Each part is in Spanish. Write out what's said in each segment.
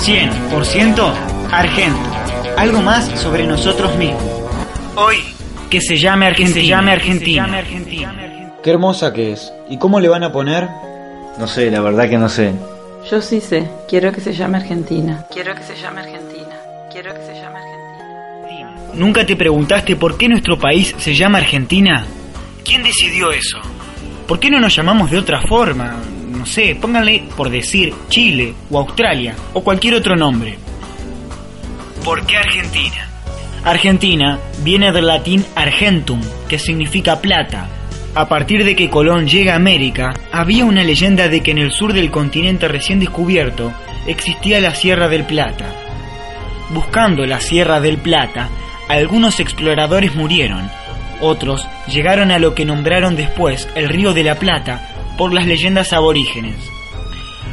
...100% Argento. Algo más sobre nosotros mismos. Hoy, que se llame Argentina. Que se llame Argentina. Qué hermosa que es. ¿Y cómo le van a poner? No sé, la verdad que no sé. Yo sí sé. Quiero que se llame Argentina. Quiero que se llame Argentina. Quiero que se llame Argentina. ¿Nunca te preguntaste por qué nuestro país se llama Argentina? ¿Quién decidió eso? ¿Por qué no nos llamamos de otra forma? No sé, pónganle por decir Chile o Australia o cualquier otro nombre. ¿Por qué Argentina? Argentina viene del latín argentum, que significa plata. A partir de que Colón llega a América, había una leyenda de que en el sur del continente recién descubierto existía la Sierra del Plata. Buscando la Sierra del Plata, algunos exploradores murieron, otros llegaron a lo que nombraron después el Río de la Plata por las leyendas aborígenes.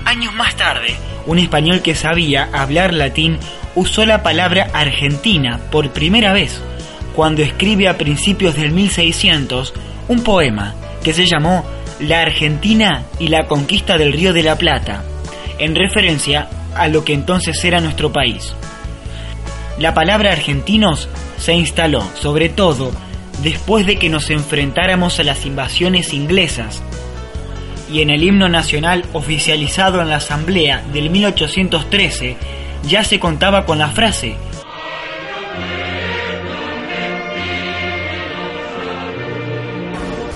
Años más tarde, un español que sabía hablar latín usó la palabra Argentina por primera vez cuando escribe a principios del 1600 un poema que se llamó La Argentina y la conquista del Río de la Plata, en referencia a lo que entonces era nuestro país. La palabra argentinos se instaló sobre todo después de que nos enfrentáramos a las invasiones inglesas. Y en el himno nacional oficializado en la Asamblea del 1813 ya se contaba con la frase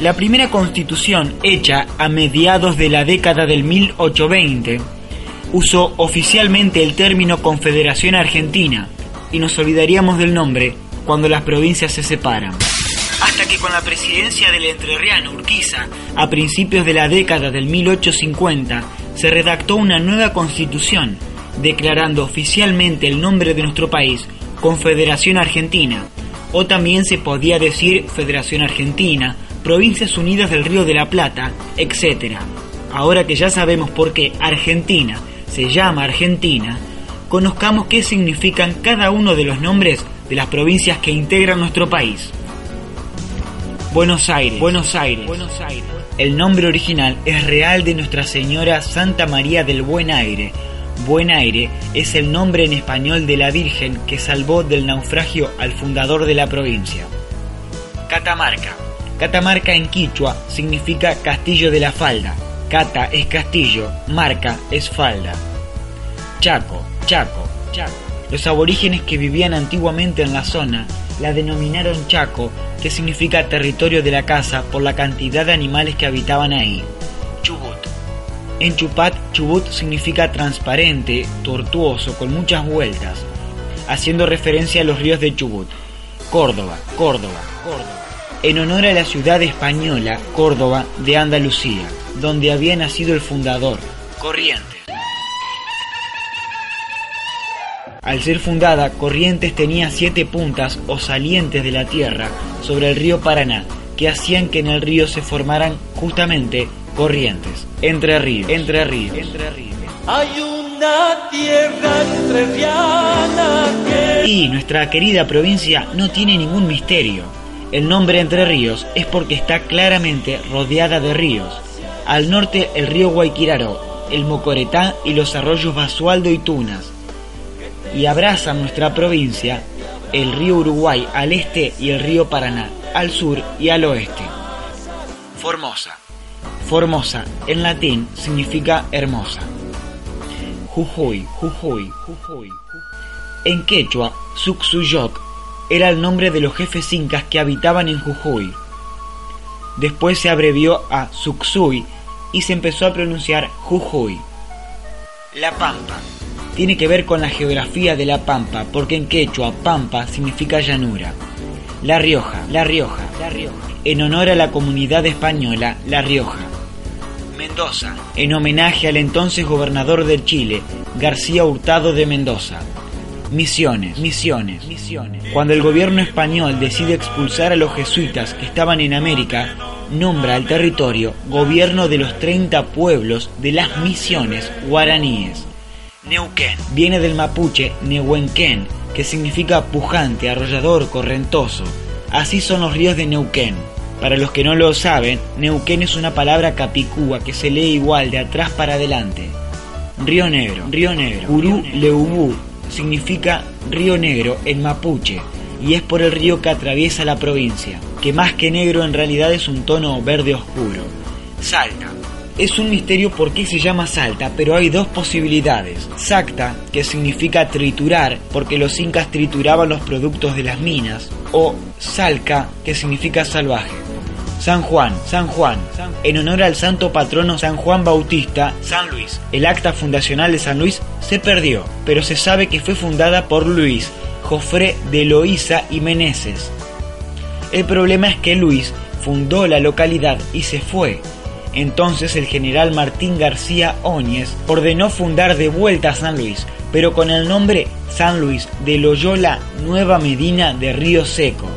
La primera constitución, hecha a mediados de la década del 1820, usó oficialmente el término Confederación Argentina y nos olvidaríamos del nombre cuando las provincias se separan. Hasta que con la presidencia del entrerriano Urquiza, a principios de la década del 1850, se redactó una nueva constitución, declarando oficialmente el nombre de nuestro país Confederación Argentina, o también se podía decir Federación Argentina, Provincias Unidas del Río de la Plata, etc. Ahora que ya sabemos por qué Argentina se llama Argentina, conozcamos qué significan cada uno de los nombres de las provincias que integran nuestro país. Buenos Aires, Buenos Aires, Buenos Aires. El nombre original es real de Nuestra Señora Santa María del Buen Aire. Buen Aire es el nombre en español de la Virgen que salvó del naufragio al fundador de la provincia. Catamarca. Catamarca en quichua significa castillo de la falda. Cata es castillo, marca es falda. Chaco, Chaco, Chaco. Los aborígenes que vivían antiguamente en la zona la denominaron Chaco, que significa territorio de la casa por la cantidad de animales que habitaban ahí. Chubut. En Chupat, Chubut significa transparente, tortuoso, con muchas vueltas, haciendo referencia a los ríos de Chubut. Córdoba, Córdoba, Córdoba. En honor a la ciudad española, Córdoba, de Andalucía, donde había nacido el fundador, Corrientes. Al ser fundada, Corrientes tenía siete puntas o salientes de la tierra sobre el río Paraná, que hacían que en el río se formaran justamente corrientes. Entre ríos, entre ríos, entre ríos. Hay una tierra entrerriana que... Y nuestra querida provincia no tiene ningún misterio. El nombre Entre Ríos es porque está claramente rodeada de ríos. Al norte el río Guayquiraró, el Mocoretá y los arroyos Basualdo y Tunas. Y abrazan nuestra provincia el río Uruguay al este y el río Paraná al sur y al oeste. Formosa. Formosa en latín significa hermosa. Jujuy, Jujuy, Jujuy. En quechua, Suxuyoc era el nombre de los jefes incas que habitaban en Jujuy. Después se abrevió a Suxuy y se empezó a pronunciar Jujuy. La Pampa. Tiene que ver con la geografía de la Pampa, porque en quechua Pampa significa llanura. La Rioja, La Rioja, La Rioja. En honor a la comunidad española, La Rioja. Mendoza, en homenaje al entonces gobernador del Chile, García Hurtado de Mendoza. Misiones, misiones, misiones. Cuando el gobierno español decide expulsar a los jesuitas que estaban en América, nombra al territorio gobierno de los 30 pueblos de las misiones guaraníes. Neuquén viene del mapuche Nehuenquén, que significa pujante, arrollador, correntoso. Así son los ríos de Neuquén. Para los que no lo saben, Neuquén es una palabra capicúa que se lee igual de atrás para adelante. Río Negro, Río Negro, Uru Leubú significa río negro en mapuche y es por el río que atraviesa la provincia, que más que negro en realidad es un tono verde oscuro. Salta. Es un misterio por qué se llama Salta, pero hay dos posibilidades. Sacta, que significa triturar, porque los incas trituraban los productos de las minas, o Salca, que significa salvaje. San Juan, San Juan, en honor al santo patrono San Juan Bautista, San Luis. El acta fundacional de San Luis se perdió, pero se sabe que fue fundada por Luis, Jofré de Loíza y Meneses. El problema es que Luis fundó la localidad y se fue. Entonces el general Martín García Óñez ordenó fundar de vuelta San Luis, pero con el nombre San Luis de Loyola Nueva Medina de Río Seco.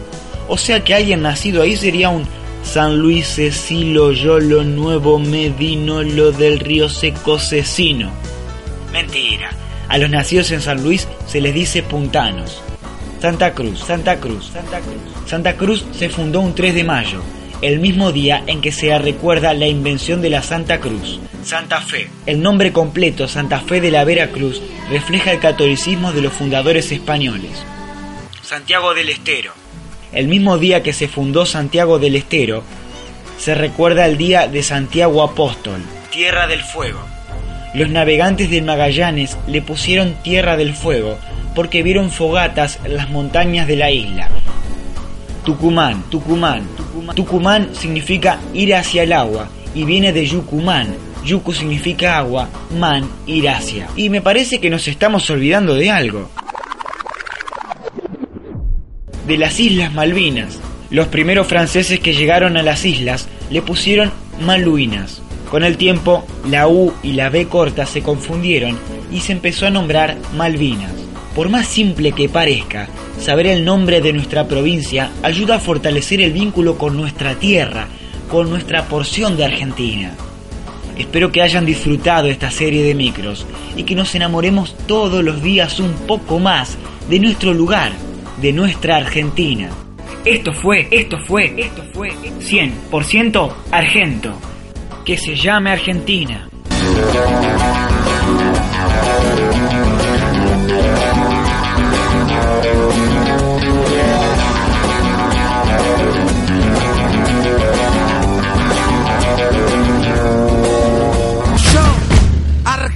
O sea que alguien nacido ahí sería un San Luis Cecilo Yolo Nuevo Medino lo del Río Seco Cecino. Mentira. A los nacidos en San Luis se les dice puntanos. Santa Cruz, Santa Cruz, Santa Cruz. Santa Cruz se fundó un 3 de mayo, el mismo día en que se recuerda la invención de la Santa Cruz. Santa Fe. El nombre completo Santa Fe de la Vera Cruz refleja el catolicismo de los fundadores españoles. Santiago del Estero. El mismo día que se fundó Santiago del Estero, se recuerda el día de Santiago Apóstol, Tierra del Fuego. Los navegantes del Magallanes le pusieron Tierra del Fuego porque vieron fogatas en las montañas de la isla. Tucumán, Tucumán, Tucumán. Tucumán significa ir hacia el agua y viene de Yucumán. Yucu significa agua, man, ir hacia. Y me parece que nos estamos olvidando de algo. De las Islas Malvinas. Los primeros franceses que llegaron a las islas le pusieron Maluinas. Con el tiempo, la U y la B corta se confundieron y se empezó a nombrar Malvinas. Por más simple que parezca, saber el nombre de nuestra provincia ayuda a fortalecer el vínculo con nuestra tierra, con nuestra porción de Argentina. Espero que hayan disfrutado esta serie de micros y que nos enamoremos todos los días un poco más de nuestro lugar, de nuestra Argentina. Esto fue, esto fue, esto fue 100% Argento. Que se llame Argentina.